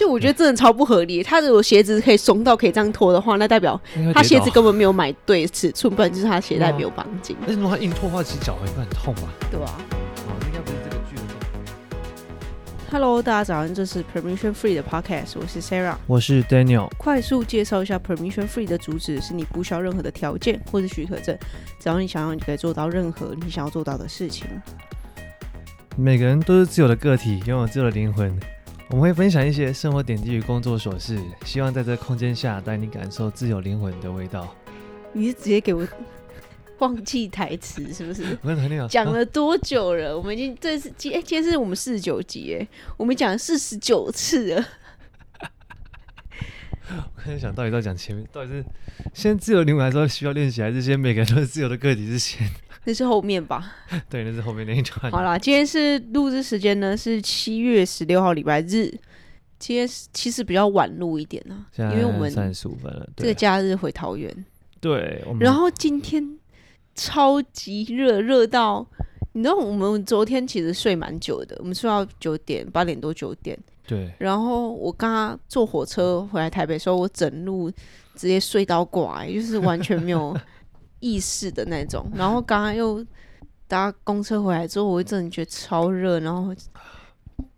其实我觉得真的超不合理。他如果鞋子可以松到可以这样脱的话，那代表他鞋子根本没有买对尺寸，不然就是他鞋带没有绑紧。那如果他硬脱的话，其实脚应该很痛吧？对啊。应该不是这个剧的。Hello，大家早上，这是 Permission Free 的 Podcast，我是 Sarah，我是 Daniel。快速介绍一下 Permission Free 的主旨：是你不需要任何的条件或者许可证，只要你想要，你可以做到任何你想要做到的事情。每个人都是自由的个体，拥有自由的灵魂。我们会分享一些生活点滴与工作琐事，希望在这个空间下带你感受自由灵魂的味道。你是直接给我忘记台词是不是？讲了多久了？我们已经这是今哎，今天是我们四十九集哎，我们讲了四十九次了。我在想到底要讲前面，到底是先自由灵魂，还是说需要练习，还是先每个人都是自由的个体之先？那是后面吧？对，那是后面那一段。好啦，今天是录制时间呢，是七月十六号礼拜日。今天其实比较晚录一点啊，因为我们三十五分了。这个假日回桃园。对。然后今天超级热，热到你知道，我们昨天其实睡蛮久的，我们睡到九点八点多九点。对。然后我刚刚坐火车回来台北的时候，我整路直接睡到挂，就是完全没有。意识的那种，然后刚刚又搭公车回来之后，我真的觉得超热，然后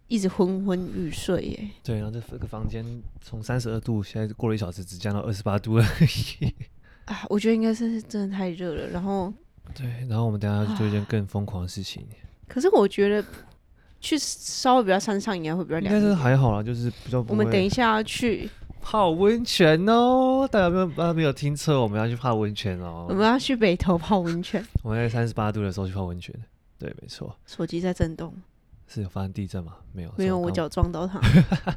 一直昏昏欲睡耶。对，然后这个房间从三十二度，现在过了一小时，只降到二十八度而已。啊，我觉得应该是真的太热了。然后，对，然后我们等下去做一件更疯狂的事情。可是我觉得去稍微比较山上应该会比较凉。应该是还好啦，就是比较。我们等一下要去。泡温泉哦！大家没有，大家没有听错，我们要去泡温泉哦。我们要去北头泡温泉。我们在三十八度的时候去泡温泉，对，没错。手机在震动，是有发生地震吗？没有，没有，我脚撞到它。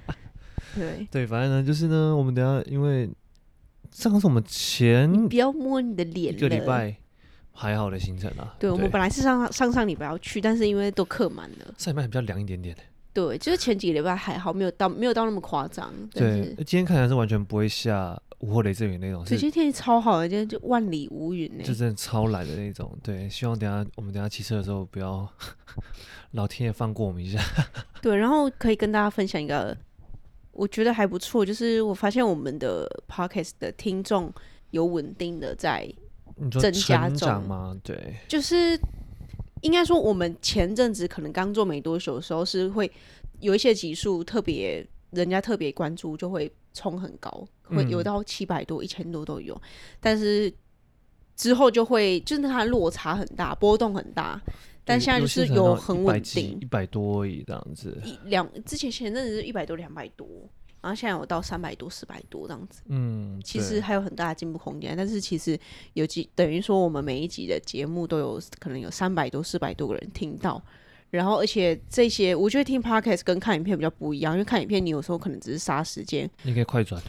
对对，反正呢，就是呢，我们等下因为上次我们前不要摸你的脸，一个礼拜还好的行程啊。对，我们本来是上上上礼拜要去，但是因为都客满了，上礼拜比较凉一点点。对，就是前几个礼拜还好，没有到没有到那么夸张。对，今天看起来是完全不会下午后雷阵雨那种。今天天气超好的，今天就万里无云呢。就真的超懒的那种。对，希望等下我们等下骑车的时候不要 老天爷放过我们一下。对，然后可以跟大家分享一个，我觉得还不错，就是我发现我们的 podcast 的听众有稳定的在增加中吗？对，就是。应该说，我们前阵子可能刚做没多久的时候，是会有一些集数特别，人家特别关注，就会冲很高，会有到七百多、一千多都有。但是之后就会，就是它落差很大，波动很大。但现在就是有很稳定，一百多而已这样子。一两之前前阵子是一百多、两百多。然后现在有到三百多、四百多这样子，嗯，其实还有很大的进步空间。但是其实有几等于说，我们每一集的节目都有可能有三百多、四百多个人听到。然后而且这些，我觉得听 podcast 跟看影片比较不一样，因为看影片你有时候可能只是杀时间，你可以快转。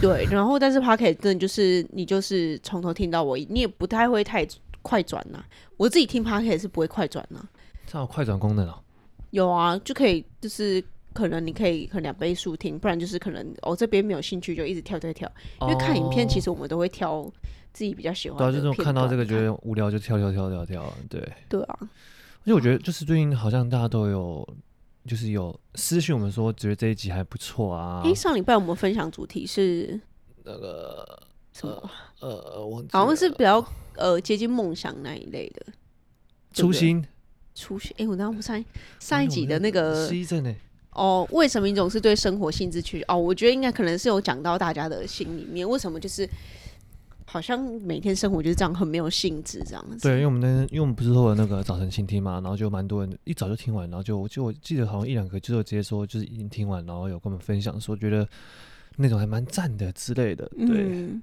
对，然后但是 podcast 真的就是你就是从头听到尾，你也不太会太快转呐。我自己听 podcast 是不会快转呐。它有快转功能哦？有啊，就可以就是。可能你可以可能两倍速听，不然就是可能我、哦、这边没有兴趣就一直跳跳跳。因为看影片其实我们都会挑自己比较喜欢的。对啊，就是看到这个觉得无聊就跳跳跳跳跳。对。对啊。而且我觉得就是最近好像大家都有就是有私讯我们说觉得这一集还不错啊。哎，上礼拜我们分享主题是那个什么？呃，我好像是比较呃接近梦想那一类的。初心。初心。哎，我刚刚不上上一集的那个。失忆症呢？哦，为什么你总是对生活兴致缺缺？哦，我觉得应该可能是有讲到大家的心里面，为什么就是好像每天生活就是这样，很没有兴致这样子。对，因为我们那天，因为我们不是说有那个早晨倾听嘛，然后就蛮多人一早就听完，然后就就我记得好像一两个就直接说就是已经听完，然后有跟我们分享说觉得那种还蛮赞的之类的。对，嗯、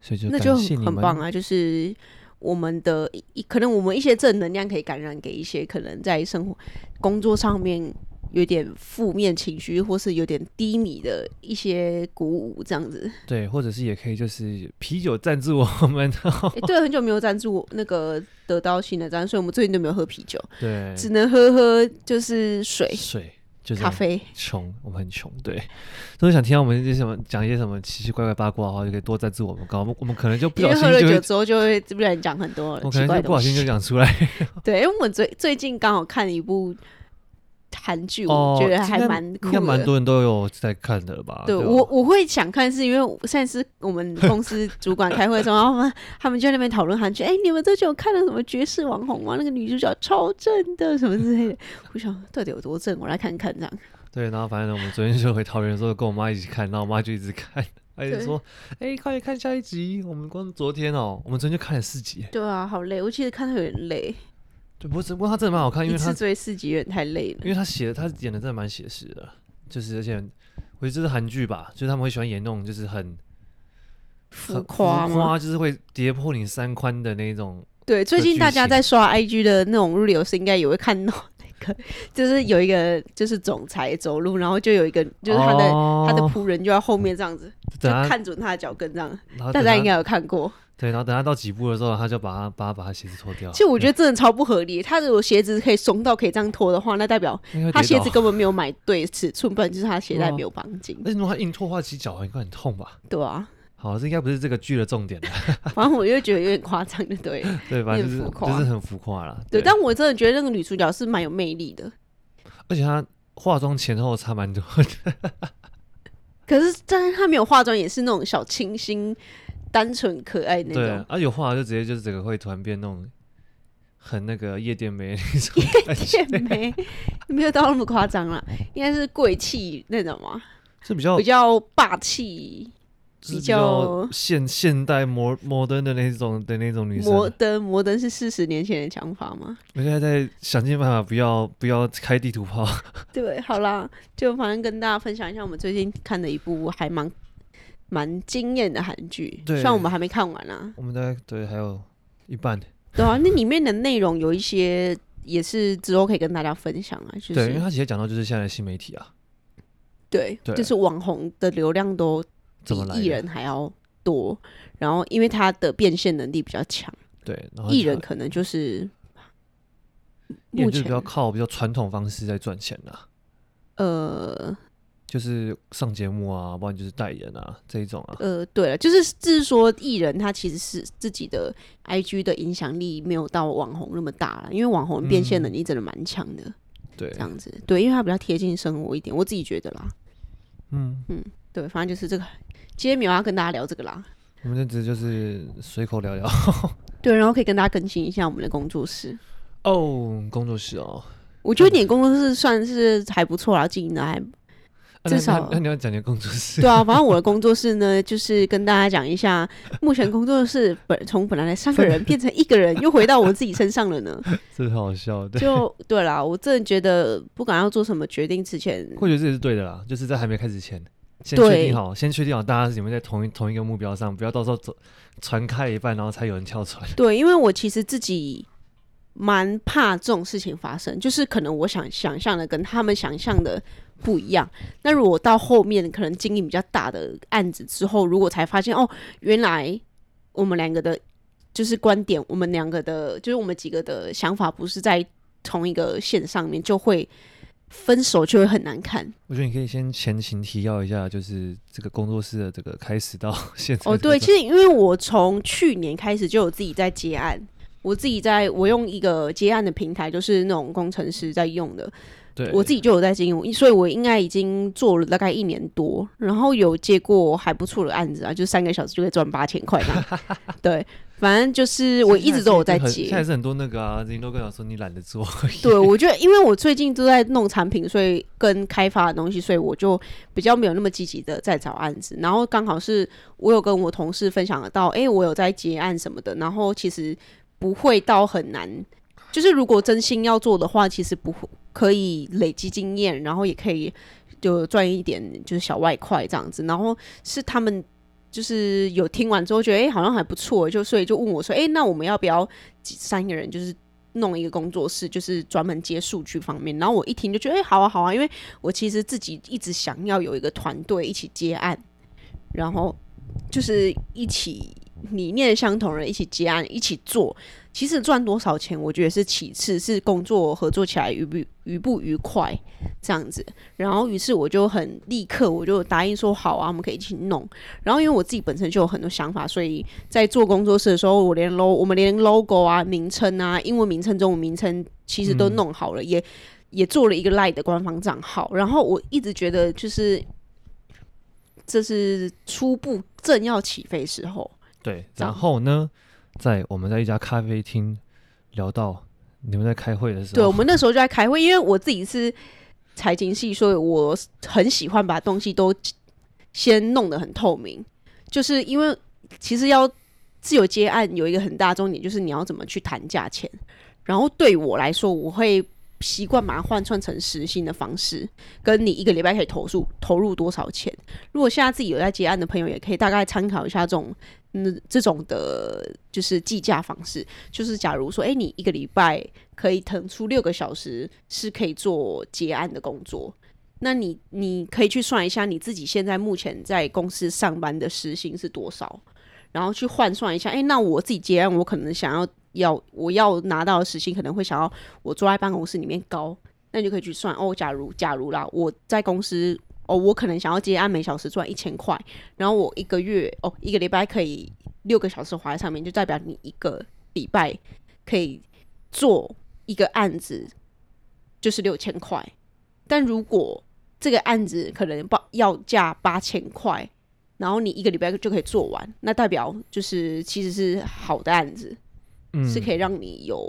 所以就那就很棒啊！就是我们的一可能我们一些正能量可以感染给一些可能在生活工作上面。有点负面情绪，或是有点低迷的一些鼓舞，这样子。对，或者是也可以，就是啤酒赞助我们。欸、对，很久没有赞助那个得到新的赞，所以我们最近都没有喝啤酒。对，只能喝喝就是水，水就是咖啡。穷，我们很穷。对，都是想听到我们一些什么，讲一些什么奇奇怪怪八卦的话，就可以多赞助我们。搞，我们可能就不小心就，喝了酒之后就会不然讲很多，我可能就不小心就讲出来。对，因为我们最最近刚好看一部。韩剧，我觉得还蛮酷的，应该蛮多人都有在看的吧？对，我我会想看，是因为现在是我们公司主管开会的时候，然后他们他们就在那边讨论韩剧。哎、欸，你们最近有看了什么绝世网红吗？那个女主角超正的，什么之类的。我想到底有多正，我来看看这样。对，然后反正我们昨天就回桃园的时候，跟我妈一起看，然后我妈就一直看，她就说：“哎、欸，快点看下一集。”我们光昨天哦，我们昨天就看了四集。对啊，好累，我其实看的有点累。对，不是，不过他真的蛮好看，因为他追四集有点太累了。因为他写的，他演的真的蛮写实的，就是而且我觉得这是韩剧吧，就是他们会喜欢演那种就是很浮夸吗？就是会跌破你三观的那种。对，最近大家在刷 IG 的那种 reels 应该也会看到那个，就是有一个就是总裁走路，然后就有一个就是他的、哦、他的仆人就在后面这样子，就看准他的脚跟这样，大家应该有看过。对，然后等他到几步的时候，他就把他把他把他鞋子脱掉。其实我觉得真的超不合理。他如果鞋子可以松到可以这样脱的话，那代表他鞋子根本没有买对尺寸，不然就是他鞋带没有绑紧。那如果他硬脱的话，其实脚应该很痛吧？对啊。好，这应该不是这个剧的重点了。反正我就觉得有点夸张的，对。对，反正就是就是很浮夸了。对，但我真的觉得那个女主角是蛮有魅力的，而且她化妆前后差蛮多的。可是，但是她没有化妆，也是那种小清新。单纯可爱那种，对啊，有画就直接就是整个会突然变那种很那个夜店妹那种。夜店妹没有到那么夸张啦，应该是贵气那种嘛，是比较比较霸气，比较现现代摩摩登的那种的那种女生。摩登摩登是四十年前的想法吗？我现在在想尽办法不要不要开地图炮。对，好啦，就反正跟大家分享一下我们最近看的一部还蛮。蛮惊艳的韩剧，虽然我们还没看完啊。我们大概对还有一半。对啊，那里面的内容有一些也是之后可以跟大家分享啊。就是、对，因为他直接讲到就是现在的新媒体啊。对，对就是网红的流量都比艺人还要多，然后因为他的变现能力比较强。对，艺人可能就是目前比较靠比较传统方式在赚钱啊。呃。就是上节目啊，不然就是代言啊，这一种啊。呃，对了，就是就是说，艺人他其实是自己的 IG 的影响力没有到网红那么大了，因为网红变现能力真的蛮强的。对、嗯，这样子，对，因为他比较贴近生活一点，我自己觉得啦。嗯嗯，对，反正就是这个，今天没有要跟大家聊这个啦。我们这只就是随口聊聊。对，然后可以跟大家更新一下我们的工作室。哦，工作室哦，我觉得你的工作室算是还不错啦，经营的还。至少那你要讲你的工作室。对啊，反正我的工作室呢，就是跟大家讲一下，目前工作室本从本来的三个人变成一个人，又回到我自己身上了呢。这好笑的。就对啦，我真的觉得不管要做什么决定之前，我觉得这也是对的啦，就是在还没开始前，先确定好，先确定好大家是你们在同一同一个目标上，不要到时候走船开一半，然后才有人跳船。对，因为我其实自己。蛮怕这种事情发生，就是可能我想想象的跟他们想象的不一样。那如果到后面可能经营比较大的案子之后，如果才发现哦，原来我们两个的，就是观点，我们两个的，就是我们几个的想法不是在同一个线上面，就会分手，就会很难看。我觉得你可以先前情提要一下，就是这个工作室的这个开始到现在。哦，对，其实因为我从去年开始就有自己在接案。我自己在，我用一个接案的平台，就是那种工程师在用的。对，我自己就有在经营，所以我应该已经做了大概一年多，然后有接过还不错的案子啊，就三个小时就可以赚八千块嘛。对，反正就是我一直都有在接。现在是很多那个啊，人都跟我说你懒得做。对，我觉得因为我最近都在弄产品，所以跟开发的东西，所以我就比较没有那么积极的在找案子。然后刚好是我有跟我同事分享得到，哎、欸，我有在接案什么的，然后其实。不会到很难，就是如果真心要做的话，其实不会可以累积经验，然后也可以就赚一点就是小外快这样子。然后是他们就是有听完之后觉得哎、好像还不错，就所以就问我说哎、那我们要不要三个人就是弄一个工作室，就是专门接数据方面。然后我一听就觉得哎、好啊好啊，因为我其实自己一直想要有一个团队一起接案，然后就是一起。理念相同的人一起接案，一起做，其实赚多少钱，我觉得是其次，是工作合作起来愉不愉不愉快这样子。然后，于是我就很立刻，我就答应说好啊，我们可以一起弄。然后，因为我自己本身就有很多想法，所以在做工作室的时候，我连 logo，我们连 logo 啊、名称啊、英文名称、中文名称，其实都弄好了，嗯、也也做了一个 LINE 的官方账号，然后我一直觉得就是这是初步正要起飞时候。对，然后呢，在我们在一家咖啡厅聊到你们在开会的时候，对，我们那时候就在开会，因为我自己是财经系，所以我很喜欢把东西都先弄得很透明，就是因为其实要自由接案有一个很大重点，就是你要怎么去谈价钱。然后对我来说，我会习惯把它换算成时薪的方式，跟你一个礼拜可以投入投入多少钱。如果现在自己有在接案的朋友，也可以大概参考一下这种嗯这种的，就是计价方式。就是假如说，哎，你一个礼拜可以腾出六个小时是可以做接案的工作，那你你可以去算一下你自己现在目前在公司上班的时薪是多少，然后去换算一下，哎，那我自己接案，我可能想要。要我要拿到的时薪可能会想要我坐在办公室里面高，那你就可以去算哦。假如假如啦，我在公司哦，我可能想要接案每小时赚一千块，然后我一个月哦一个礼拜可以六个小时花在上面，就代表你一个礼拜可以做一个案子就是六千块。但如果这个案子可能报要价八千块，然后你一个礼拜就可以做完，那代表就是其实是好的案子。是可以让你有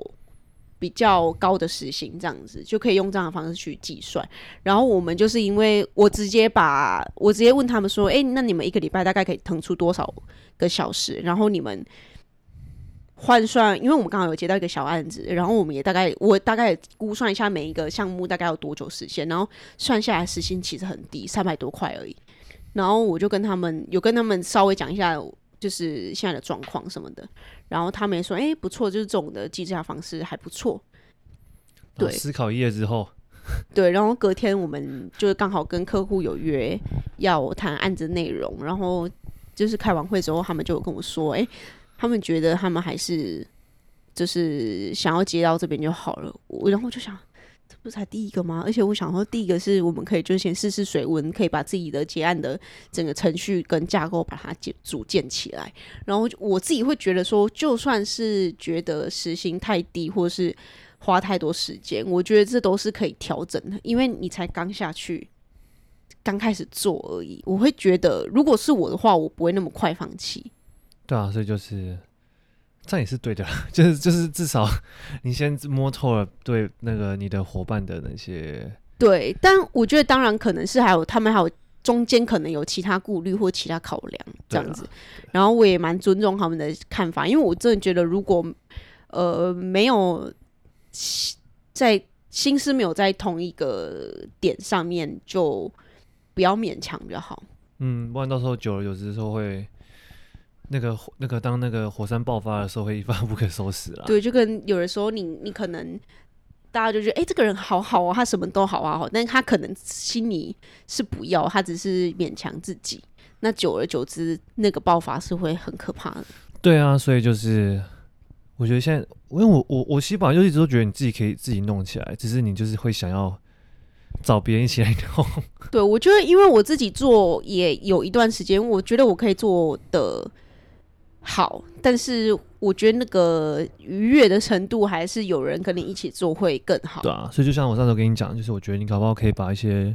比较高的时薪，这样子就可以用这样的方式去计算。然后我们就是因为我直接把我直接问他们说：“哎，那你们一个礼拜大概可以腾出多少个小时？”然后你们换算，因为我们刚好有接到一个小案子，然后我们也大概我大概估算一下每一个项目大概要多久实现，然后算下来时薪其实很低，三百多块而已。然后我就跟他们有跟他们稍微讲一下。就是现在的状况什么的，然后他们也说，哎、欸，不错，就是这种的计价方式还不错。对，思考一夜之后，对，然后隔天我们就是刚好跟客户有约要谈案子内容，然后就是开完会之后，他们就有跟我说，哎、欸，他们觉得他们还是就是想要接到这边就好了。我然后就想。这不是才第一个吗？而且我想说，第一个是我们可以就先试试水温，可以把自己的结案的整个程序跟架构把它建组建起来。然后我自己会觉得说，就算是觉得时薪太低，或是花太多时间，我觉得这都是可以调整的，因为你才刚下去，刚开始做而已。我会觉得，如果是我的话，我不会那么快放弃。对啊，所以就是。这样也是对的，就是就是至少 你先摸透了对那个你的伙伴的那些对，但我觉得当然可能是还有他们还有中间可能有其他顾虑或其他考量这样子，然后我也蛮尊重他们的看法，因为我真的觉得如果呃没有在心思没有在同一个点上面，就不要勉强比较好。嗯，不然到时候久了，有时候会。那个那个，当那个火山爆发的时候，会一发不可收拾了。对，就跟有的时候你，你你可能大家就觉得，哎、欸，这个人好好啊，他什么都好啊，好，但是他可能心里是不要，他只是勉强自己。那久而久之，那个爆发是会很可怕的。对啊，所以就是我觉得现在，因为我我我其实本来就一直都觉得你自己可以自己弄起来，只是你就是会想要找别人一起来弄。对，我觉得因为我自己做也有一段时间，我觉得我可以做的。好，但是我觉得那个愉悦的程度还是有人跟你一起做会更好。对啊，所以就像我上次跟你讲，就是我觉得你搞不好可以把一些，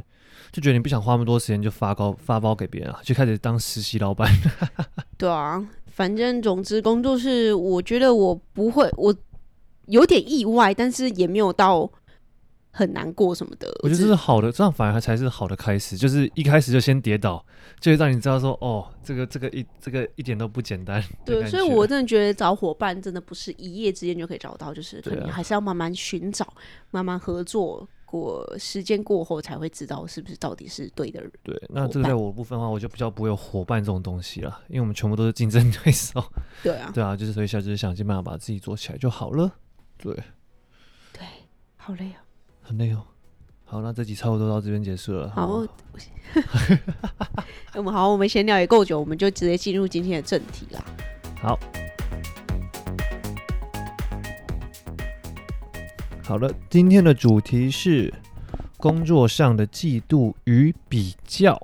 就觉得你不想花那么多时间就发高发包给别人啊，就开始当实习老板。对啊，反正总之工作是，我觉得我不会，我有点意外，但是也没有到。很难过什么的，我觉得这是好的，这样反而才是好的开始。就是一开始就先跌倒，就会让你知道说，哦，这个这个一这个一点都不简单。对，所以我真的觉得找伙伴真的不是一夜之间就可以找到，就是可能还是要慢慢寻找，啊、慢慢合作过，时间过后才会知道是不是到底是对的人。对，那这个在我部分的话，我就比较不会有伙伴这种东西了，因为我们全部都是竞争对手。对啊，对啊，就是所以现在就是想尽办法把自己做起来就好了。对，对，好累啊。很累哦，好，那这集差不多到这边结束了。好，我们好，我们闲聊也够久，我们就直接进入今天的正题啦。好，好了，今天的主题是工作上的嫉妒与比较。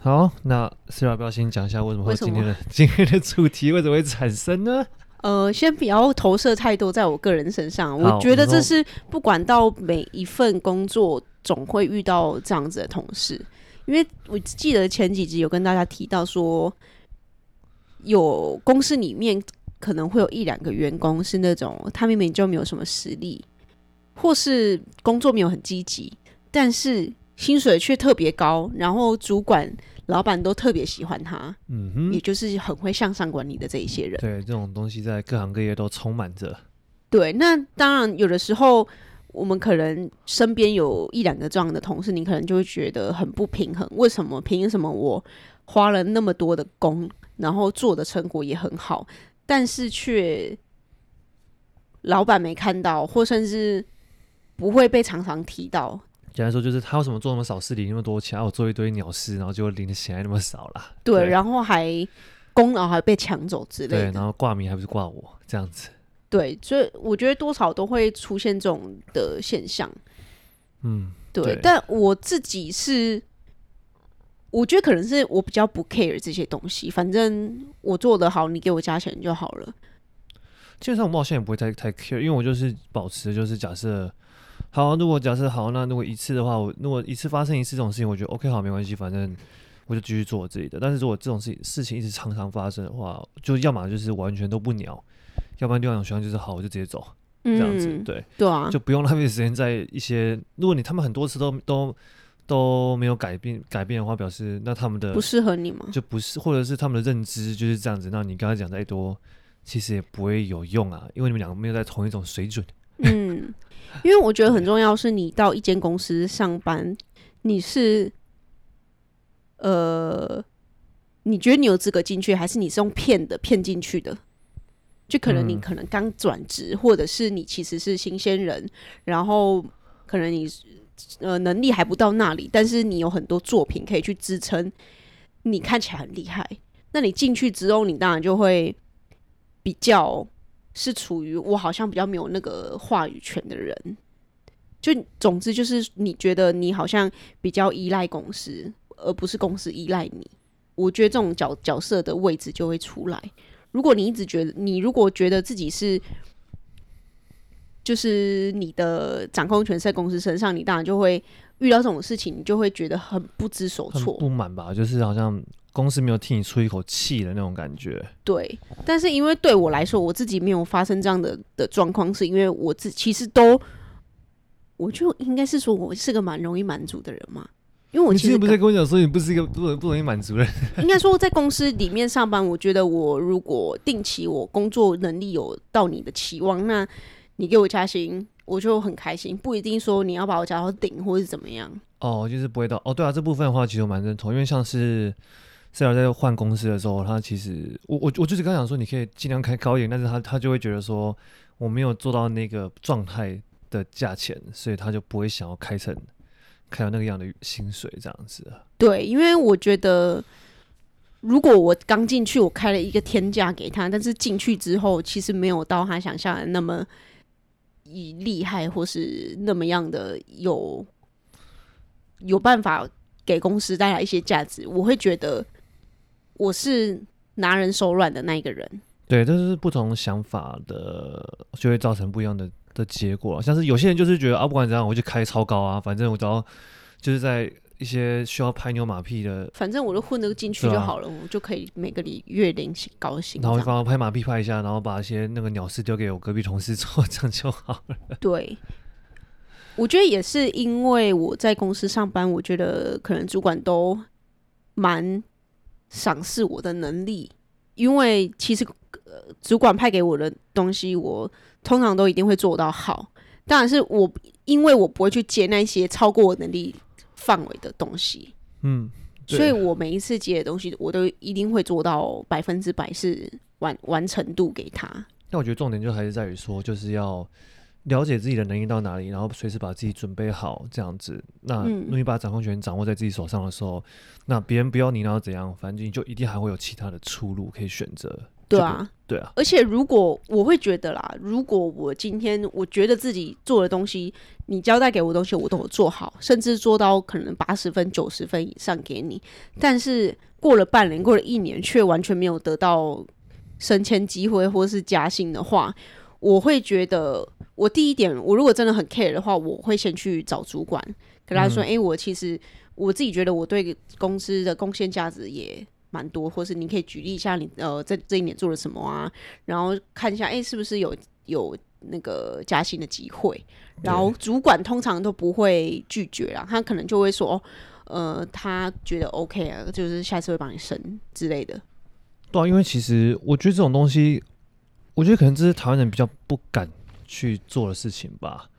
好，那 Sara 要不要先讲一下为什么会今天的 今天的主题为什么会产生呢？呃，先不要投射太多在我个人身上。我觉得这是不管到每一份工作，总会遇到这样子的同事。因为我记得前几集有跟大家提到说，有公司里面可能会有一两个员工是那种他明明就没有什么实力，或是工作没有很积极，但是薪水却特别高，然后主管。老板都特别喜欢他，嗯哼，也就是很会向上管理的这一些人。对，这种东西在各行各业都充满着。对，那当然有的时候我们可能身边有一两个这样的同事，你可能就会觉得很不平衡。为什么？凭什么我花了那么多的工，然后做的成果也很好，但是却老板没看到，或甚至不会被常常提到。简单说，就是他为什么做那么少事，领那么多钱，我做一堆鸟事，然后就领的钱还那么少啦。对，对，然后还功劳还被抢走之类的。对，然后挂名还不是挂我这样子。对，所以我觉得多少都会出现这种的现象。嗯，对。对，但我自己是，我觉得可能是我比较不 care 这些东西，反正我做得好，你给我加钱就好了。基本上我好像也不会太太 care，因为我就是保持就是假设。好，如果假设好，那如果一次的话，我如果一次发生一次这种事情，我觉得 OK 好，没关系，反正我就继续做我自己的。但是如果这种事情事情一直常常发生的话，就要么就是完全都不鸟，要不然另外一种情况就是好，我就直接走，这样子，对对啊，就不用浪费时间在一些。如果你他们很多次都都都没有改变改变的话，表示那他们的不适合你吗？就不是，或者是他们的认知就是这样子。那你刚才讲再多，其实也不会有用啊，因为你们两个没有在同一种水准。嗯。因为我觉得很重要，是你到一间公司上班，你是，呃，你觉得你有资格进去，还是你是用骗的骗进去的？就可能你可能刚转职，或者是你其实是新鲜人，然后可能你呃能力还不到那里，但是你有很多作品可以去支撑，你看起来很厉害。那你进去之后，你当然就会比较。是处于我好像比较没有那个话语权的人，就总之就是你觉得你好像比较依赖公司，而不是公司依赖你。我觉得这种角角色的位置就会出来。如果你一直觉得你如果觉得自己是，就是你的掌控权在公司身上，你当然就会遇到这种事情，你就会觉得很不知所措，不满吧？就是好像。公司没有替你出一口气的那种感觉。对，但是因为对我来说，我自己没有发生这样的的状况，是因为我自其实都，我就应该是说我是个蛮容易满足的人嘛。因为我其实不是跟我讲说你不是一个不容不容易满足的人。应该说在公司里面上班，我觉得我如果定期我工作能力有到你的期望，那你给我加薪，我就很开心。不一定说你要把我加到顶或是怎么样。哦，就是不会到哦。对啊，这部分的话其实我蛮认同，因为像是。虽然在换公司的时候，他其实我我我就是刚想说，你可以尽量开高一点，但是他他就会觉得说我没有做到那个状态的价钱，所以他就不会想要开成开到那个样的薪水这样子。对，因为我觉得如果我刚进去，我开了一个天价给他，但是进去之后，其实没有到他想象的那么以厉害，或是那么样的有有办法给公司带来一些价值，我会觉得。我是拿人手软的那一个人，对，这是不同想法的，就会造成不一样的的结果。像是有些人就是觉得啊，不管怎样，我就开超高啊，反正我只要就是在一些需要拍牛马屁的，反正我就混得进去就好了，啊、我就可以每个礼月领高薪，然后帮我拍马屁拍一下，然后把一些那个鸟事丢给我隔壁同事做，这样就好了。对，我觉得也是因为我在公司上班，我觉得可能主管都蛮。赏识我的能力，因为其实、呃、主管派给我的东西，我通常都一定会做到好。当然是我，因为我不会去接那些超过我能力范围的东西。嗯，所以我每一次接的东西，我都一定会做到百分之百是完完成度给他。那我觉得重点就还是在于说，就是要。了解自己的能力到哪里，然后随时把自己准备好，这样子。那如果你把掌控权掌握在自己手上的时候，嗯、那别人不要你，然后怎样，反正你就一定还会有其他的出路可以选择。对啊，对啊。而且如果我会觉得啦，如果我今天我觉得自己做的东西，你交代给我的东西我都有做好，甚至做到可能八十分、九十分以上给你，但是过了半年、过了一年，却完全没有得到升迁机会或是加薪的话，我会觉得，我第一点，我如果真的很 care 的话，我会先去找主管，跟他说，哎、嗯欸，我其实我自己觉得我对公司的贡献价值也蛮多，或是你可以举例一下你呃在这一年做了什么啊，然后看一下，哎、欸，是不是有有那个加薪的机会，然后主管通常都不会拒绝啦，他可能就会说，呃，他觉得 OK 啊，就是下次会帮你升之类的。对啊，因为其实我觉得这种东西。我觉得可能这是台湾人比较不敢去做的事情吧。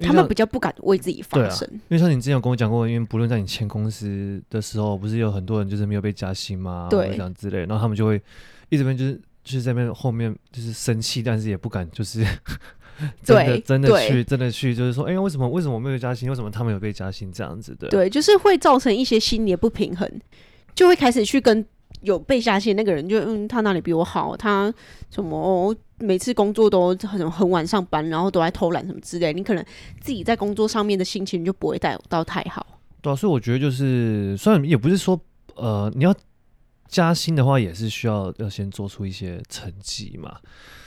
他们比较不敢为自己发声。因为像你之前有跟我讲过，因为不论在你签公司的时候，不是有很多人就是没有被加薪嘛？对，这样之类，然后他们就会一直边就是就是在那边后面就是生气，但是也不敢就是 真的真的去真的去就是说，哎、欸，为什么为什么我没有加薪？为什么他们有被加薪？这样子的，对，就是会造成一些心理的不平衡，就会开始去跟。有被下线那个人就嗯，他哪里比我好？他什么、哦、每次工作都很很晚上班，然后都在偷懒什么之类。你可能自己在工作上面的心情就不会带到太好。对啊，所以我觉得就是，虽然也不是说呃，你要加薪的话，也是需要要先做出一些成绩嘛。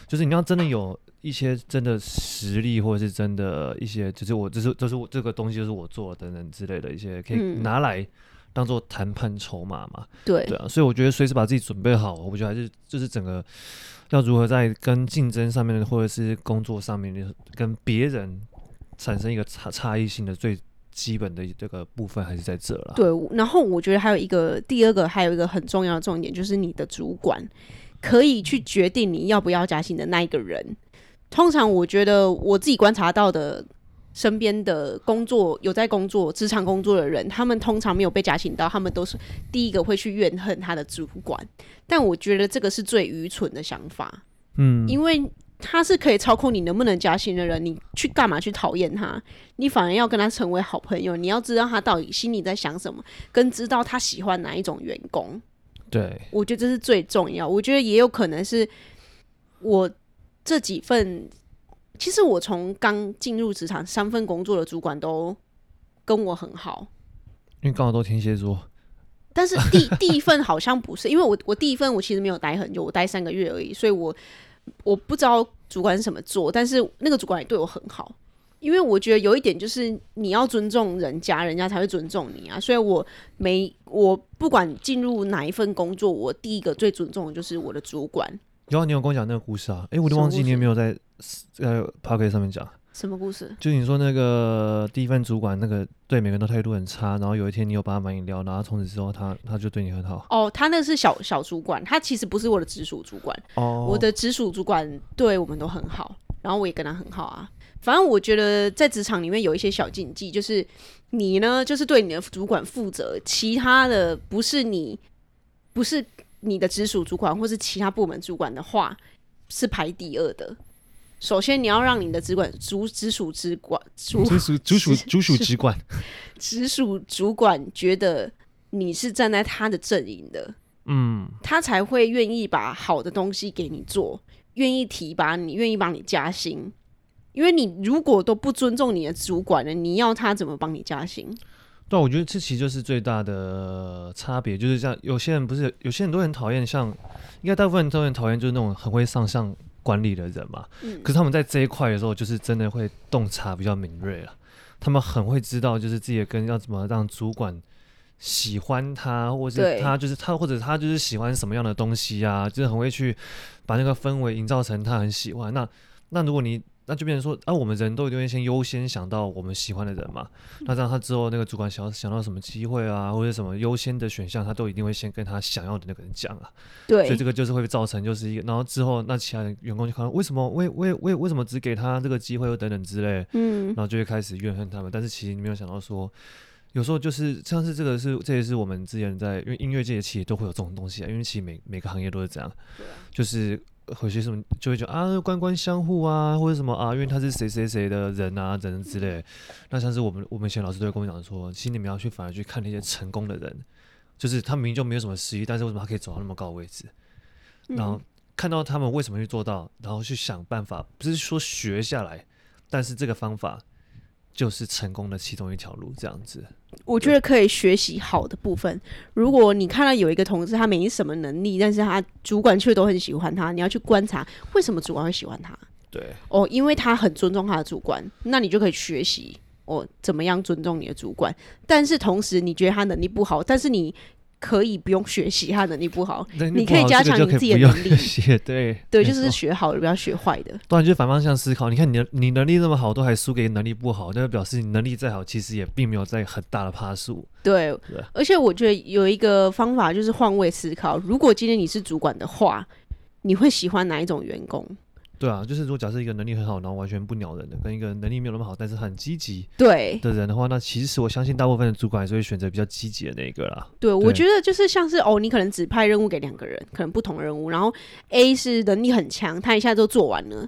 就是你要真的有一些真的实力，或者是真的一些，就是我这是这是我这个东西就是我做等等之类的一些，可以拿来。嗯当做谈判筹码嘛，对对啊，所以我觉得随时把自己准备好，我觉得还是就是整个要如何在跟竞争上面或者是工作上面跟别人产生一个差差异性的最基本的这个部分还是在这了。对，然后我觉得还有一个第二个还有一个很重要的重点，就是你的主管可以去决定你要不要加薪的那一个人。通常我觉得我自己观察到的。身边的工作有在工作职场工作的人，他们通常没有被加薪到，他们都是第一个会去怨恨他的主管。但我觉得这个是最愚蠢的想法，嗯，因为他是可以操控你能不能加薪的人，你去干嘛去讨厌他？你反而要跟他成为好朋友，你要知道他到底心里在想什么，跟知道他喜欢哪一种员工。对，我觉得这是最重要。我觉得也有可能是我这几份。其实我从刚进入职场，三份工作的主管都跟我很好，因为刚好都天蝎座。但是第 第一份好像不是，因为我我第一份我其实没有待很久，我待三个月而已，所以我我不知道主管是什么做，但是那个主管也对我很好，因为我觉得有一点就是你要尊重人家，人家才会尊重你啊。所以我没我不管进入哪一份工作，我第一个最尊重的就是我的主管。有啊，你有跟我讲那个故事啊？哎，我都忘记你有没有在在 Podcast 上面讲什么故事？就你说那个第一份主管，那个对每个人都态度很差，然后有一天你有帮他买饮料，然后从此之后他他就对你很好。哦，他那是小小主管，他其实不是我的直属主管。哦，我的直属主管对我们都很好，然后我也跟他很好啊。反正我觉得在职场里面有一些小禁忌，就是你呢，就是对你的主管负责，其他的不是你，不是。你的直属主管或是其他部门主管的话是排第二的。首先，你要让你的主管、主直属主管、主属直属直属主管、直属主管觉得你是站在他的阵营的，嗯，他才会愿意把好的东西给你做，愿意提拔你，愿意帮你加薪。因为你如果都不尊重你的主管了，你要他怎么帮你加薪？对，我觉得这其实就是最大的差别，就是像有些人不是，有些人都很讨厌，像应该大部分人都很讨厌，就是那种很会上向管理的人嘛。嗯。可是他们在这一块的时候，就是真的会洞察比较敏锐了。他们很会知道，就是自己的跟要怎么让主管喜欢他，或者是他就是他，或者他就是喜欢什么样的东西啊，就是很会去把那个氛围营造成他很喜欢。那那如果你。那就变成说，啊，我们人都一定会先优先想到我们喜欢的人嘛。那这样他之后那个主管想要想到什么机会啊，或者什么优先的选项，他都一定会先跟他想要的那个人讲啊。对。所以这个就是会造成就是一个，然后之后那其他的员工就可能为什么为为为为什么只给他这个机会，又等等之类，嗯，然后就会开始怨恨他们。但是其实你没有想到说，有时候就是像是这个是这也是我们之前在因为音乐界其实都会有这种东西啊，因为其实每每个行业都是这样，啊，就是。有些什么就会讲啊，官官相护啊，或者什么啊，因为他是谁谁谁的人啊，等等之类。那像是我们我们以前老师都会跟我讲说，其实你们要去反而去看那些成功的人，就是他明明就没有什么实力，但是为什么他可以走到那么高的位置？然后看到他们为什么去做到，然后去想办法，不是说学下来，但是这个方法就是成功的其中一条路，这样子。我觉得可以学习好的部分。如果你看到有一个同事他没什么能力，但是他主管却都很喜欢他，你要去观察为什么主管会喜欢他。对哦，因为他很尊重他的主管，那你就可以学习哦怎么样尊重你的主管。但是同时你觉得他能力不好，但是你。可以不用学习，他能力不好，你可以加强你自己的能力。对对，就是学好的，不要学坏的。当然，就反方向思考。你看你的你能力那么好，都还输给能力不好，那就表示你能力再好，其实也并没有在很大的趴数。对，对，而且我觉得有一个方法就是换位思考。如果今天你是主管的话，你会喜欢哪一种员工？对啊，就是如果假设一个能力很好，然后完全不鸟人的，跟一个能力没有那么好，但是很积极对的人的话，那其实我相信大部分的主管还是会选择比较积极的那一个啦。对，对我觉得就是像是哦，你可能只派任务给两个人，可能不同任务，然后 A 是能力很强，他一下就做完了，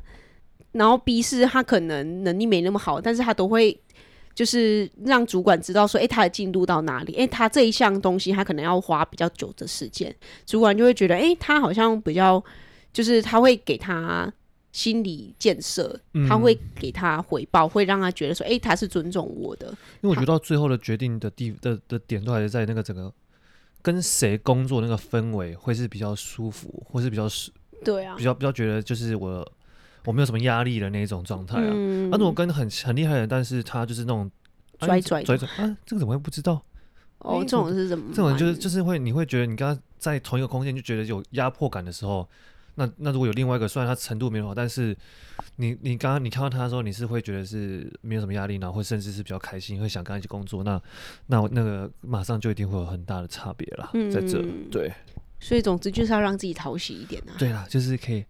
然后 B 是他可能能力没那么好，但是他都会就是让主管知道说，哎，他的进度到哪里？哎，他这一项东西他可能要花比较久的时间，主管就会觉得，哎，他好像比较就是他会给他。心理建设，他会给他回报，嗯、会让他觉得说：“哎、欸，他是尊重我的。”因为我觉得到最后的决定的地的的点，都还是在那个整个跟谁工作那个氛围会是比较舒服，或是比较是，对啊，比较比较觉得就是我我没有什么压力的那种状态啊。那、嗯啊、如果跟很很厉害的人，但是他就是那种拽拽拽拽啊，这个怎么会不知道？哦，这种是什么？这种就是就是会你会觉得你跟他在同一个空间就觉得有压迫感的时候。那那如果有另外一个，虽然他程度没有好，但是你你刚刚你看到他的时候，你是会觉得是没有什么压力，然后会甚至是比较开心，会想跟他一起工作。那那那个马上就一定会有很大的差别了，嗯、在这对。所以总之就是要让自己讨喜一点啊。对啦，就是可以。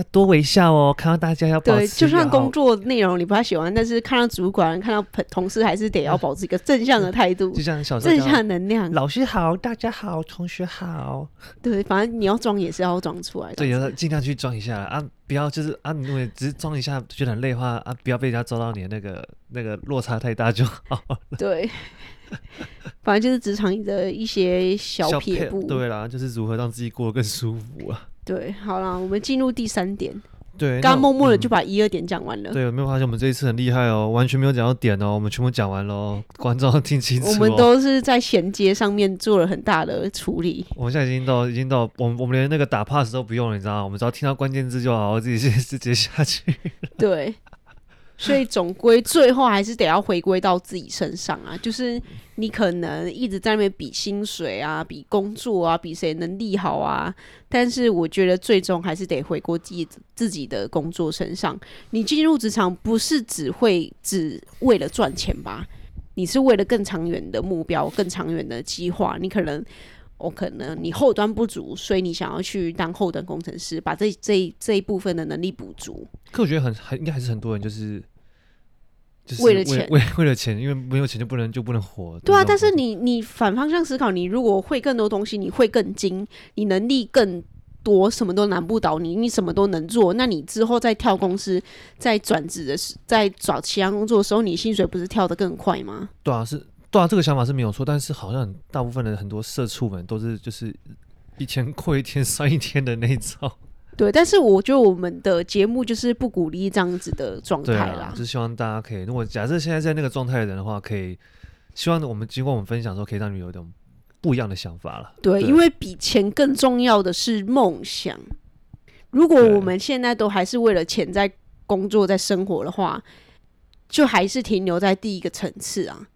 要多微笑哦，看到大家要保持对，就算工作内容你不太喜欢，但是看到主管、看到同事，还是得要保持一个正向的态度，就像小正向能量。老师好，大家好，同学好。对，反正你要装也是要装出来的。对，要尽量去装一下啊，不要就是啊，因为只是装一下觉得很累的话啊，不要被人家抓到你的那个 那个落差太大就好了。对，反正就是职场的一些小撇步。对啦，就是如何让自己过得更舒服啊。对，好了，我们进入第三点。对，刚刚默默的就把一二点讲完了。对，有没有发现我们这一次很厉害哦？完全没有讲到点哦，我们全部讲完喽，观众听清楚哦。我们都是在衔接上面做了很大的处理。我们现在已经到，已经到，我们我们连那个打 pass 都不用了，你知道吗？我们只要听到关键字就好，我自己先 直接下去。对。所以总归最后还是得要回归到自己身上啊，就是你可能一直在那边比薪水啊，比工作啊，比谁能力好啊，但是我觉得最终还是得回归自己自己的工作身上。你进入职场不是只会只为了赚钱吧？你是为了更长远的目标、更长远的计划。你可能，我可能你后端不足，所以你想要去当后端工程师，把这这这一部分的能力补足。可我觉得很很应该还是很多人就是。为了钱，为为了钱，因为没有钱就不能就不能活。对啊，但是你你反方向思考，你如果会更多东西，你会更精，你能力更多，什么都难不倒你，你什么都能做。那你之后再跳公司，在转职的时，在找其他工作的时候，你薪水不是跳得更快吗？对啊，是，对啊，这个想法是没有错。但是好像大部分的很多社畜们都是就是一天过一天 算一天的那一种。对，但是我觉得我们的节目就是不鼓励这样子的状态啦。啊、就是希望大家可以，如果假设现在在那个状态的人的话，可以希望我们经过我们分享之后，可以让你有一种不一样的想法了。对，对，因为比钱更重要的是梦想。如果我们现在都还是为了钱在工作、在生活的话，就还是停留在第一个层次啊，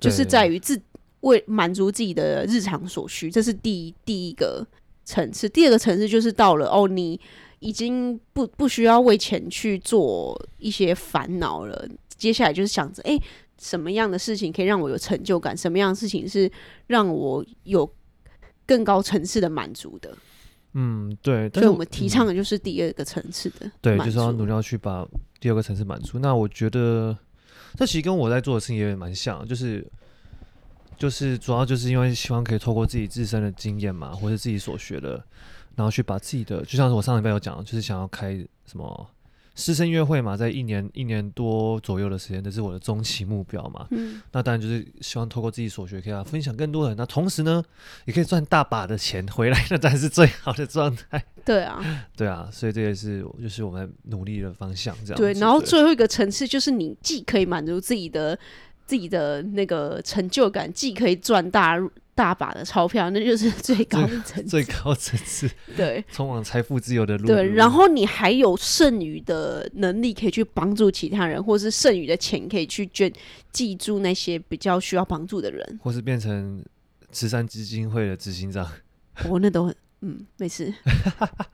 就是在于自为满足自己的日常所需，这是第一第一个。层次，第二个层次就是到了哦，你已经不不需要为钱去做一些烦恼了。接下来就是想着，哎，什么样的事情可以让我有成就感？什么样的事情是让我有更高层次的满足的？嗯，对。所以我们提倡的就是第二个层次的，对，就是要努力要去把第二个层次满足。那我觉得这其实跟我在做的事情也蛮像，就是。就是主要就是因为希望可以透过自己自身的经验嘛，或者自己所学的，然后去把自己的，就像是我上礼拜有讲，就是想要开什么师生约会嘛，在一年一年多左右的时间，这是我的终期目标嘛。嗯，那当然就是希望透过自己所学，可以分享更多人。那同时呢，也可以赚大把的钱回来，那当然是最好的状态。对啊，对啊，所以这也是就是我们努力的方向。这样对，然后最后一个层次就是你既可以满足自己的自己的那个成就感，既可以赚大。大把的钞票，那就是最高的层次，最高层次，对，通往财富自由的路。对，然后你还有剩余的能力可以去帮助其他人，或是剩余的钱可以去捐，记住那些比较需要帮助的人，或是变成慈善基金会的执行长。哦，那都很，嗯，没事，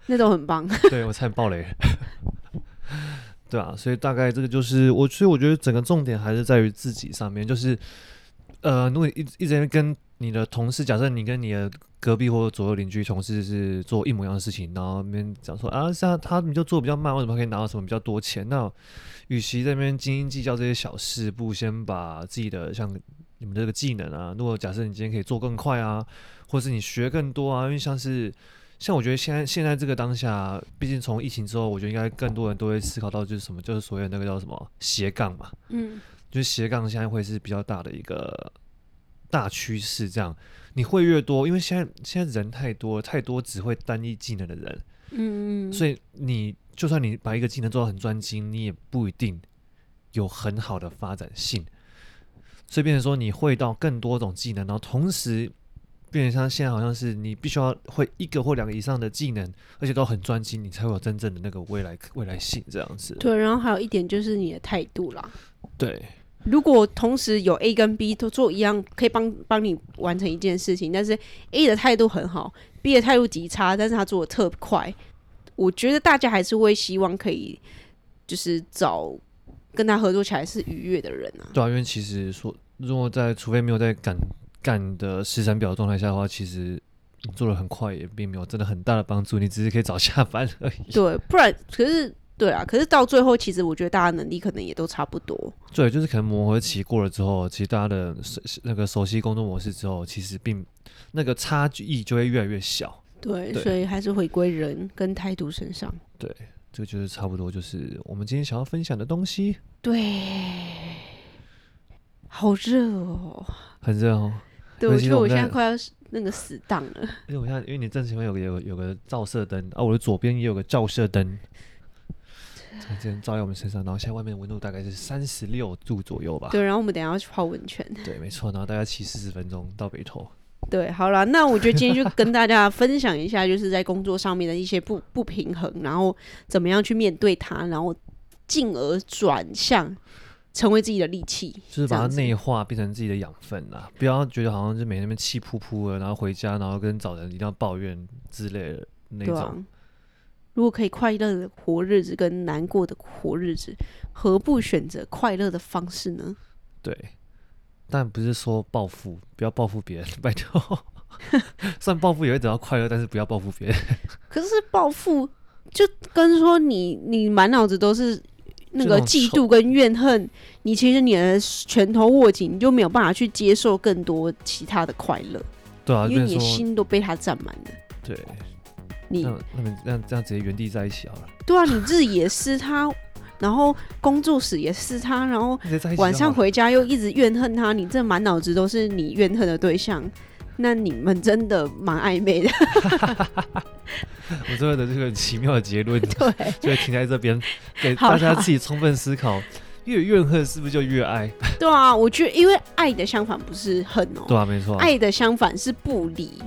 那都很棒。对，我差点爆雷。对啊，所以大概这个就是我，所以我觉得整个重点还是在于自己上面，就是呃，如果一一直跟。你的同事，假设你跟你的隔壁或者左右邻居同事是做一模一样的事情，然后那边讲说啊，像他们就做比较慢，为什么可以拿到什么比较多钱？那与其在那边斤斤计较这些小事，不如先把自己的像你们这个技能啊，如果假设你今天可以做更快啊，或是你学更多啊，因为像是像我觉得现在现在这个当下，毕竟从疫情之后，我觉得应该更多人都会思考到就是什么，就是所谓那个叫什么斜杠嘛，嗯，就是斜杠现在会是比较大的一个。大趋势这样，你会越多，因为现在现在人太多，太多只会单一技能的人，嗯，所以你就算你把一个技能做到很专精，你也不一定有很好的发展性。所以变成说你会到更多种技能，然后同时变成像现在好像是你必须要会一个或两个以上的技能，而且都很专精，你才会有真正的那个未来未来性这样子。对，然后还有一点就是你的态度啦。对。如果同时有 A 跟 B 都做一样，可以帮帮你完成一件事情，但是 A 的态度很好，B 的态度极差，但是他做的特快，我觉得大家还是会希望可以就是找跟他合作起来是愉悦的人啊。对啊，因为其实说，如果在除非没有在赶赶的时程表状态下的话，其实你做的很快也并没有真的很大的帮助，你只是可以早下班而已。对，不然可是。对啊，可是到最后，其实我觉得大家能力可能也都差不多。对，就是可能磨合期过了之后，其实大家的熟那个熟悉工作模式之后，其实并那个差距就会越来越小。对，对，所以还是回归人跟态度身上。对，这个就是差不多，就是我们今天想要分享的东西。对，好热哦，很热哦。对，我觉得我现在快要那个死档了。因为我现在，因为你正前方有个有个有个照射灯啊，我的左边也有个照射灯。今天照在我们身上，然后现在外面的温度大概是三十六度左右吧。对，然后我们等一下要去泡温泉。对，没错，然后大概骑四十分钟到北投。对，好了，那我觉得今天就跟大家分享一下，就是在工作上面的一些不不平衡，然后怎么样去面对它，然后进而转向成为自己的利器，就是把它内化变成自己的养分啦。不要觉得好像就每天那边气噗噗的，然后回家然后跟找人一定要抱怨之类的那种。如果可以快乐的活日子跟难过的活日子，何不选择快乐的方式呢？对，但不是说报复，不要报复别人，拜托。虽然报复也会得到快乐，但是不要报复别人。可是报复就跟说你你满脑子都是那个嫉妒跟怨恨，你其实你的拳头握紧，你就没有办法去接受更多其他的快乐。对啊，因为你的心都被他占满了。对。你那么这样这样直接原地在一起好了。对啊，你自己也是他，然后工作室也是他，然后晚上回家又一直怨恨他，你这满脑子都是你怨恨的对象，那你们真的蛮暧昧的。我最后的这个奇妙的结论，对，就会停在这边，给大家自己充分思考，越怨恨是不是就越爱？对啊，我觉得因为爱的相反不是恨哦，对啊，没错，爱的相反是不离，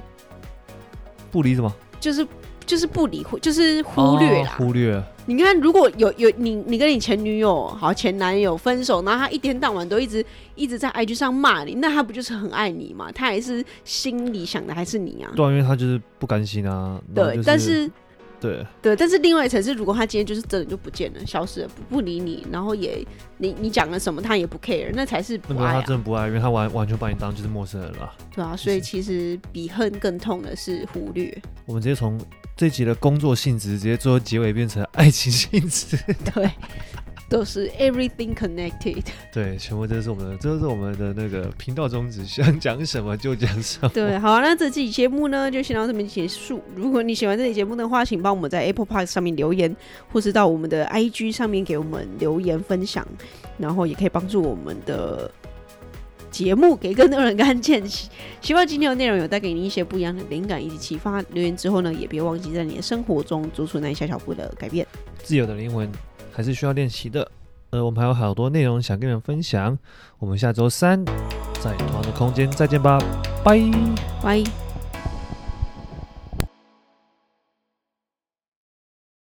不离什么？就是。就是不理会，就是忽略啦。哦、忽略。你看，如果有有你，你跟你前女友好前男友分手，然后他一天到晚都一直一直在 IG 上骂你，那他不就是很爱你吗？他还是心里想的还是你啊？对，因为他就是不甘心啊。对，但是。对对，但是另外一层是，如果他今天就是真的就不见了，消失了，不不理你，然后也你你讲了什么，他也不 care，那才是不爱、啊。他真的不爱，因为他完完全把你当就是陌生人了。对啊，所以其实比恨更痛的是忽略。我们直接从这集的工作性质，直接最后结尾变成爱情性质。对都是 everything connected。对，全部都是我们的，这都是我们的那个频道宗旨，想讲什么就讲什么。对，好，那这期节目呢就先到这边结束。如果你喜欢这期节目的话，请帮我们在 Apple Podcast 上面留言，或是到我们的 IG 上面给我们留言分享，然后也可以帮助我们的。节目给更多人看见，希望今天的内容有带给你一些不一样的灵感以及启发。留言之后呢，也别忘记在你的生活中做出那一小小步的改变。自由的灵魂还是需要练习的。呃，我们还有好多内容想跟你们分享。我们下周三在同样的空间再见吧，拜拜。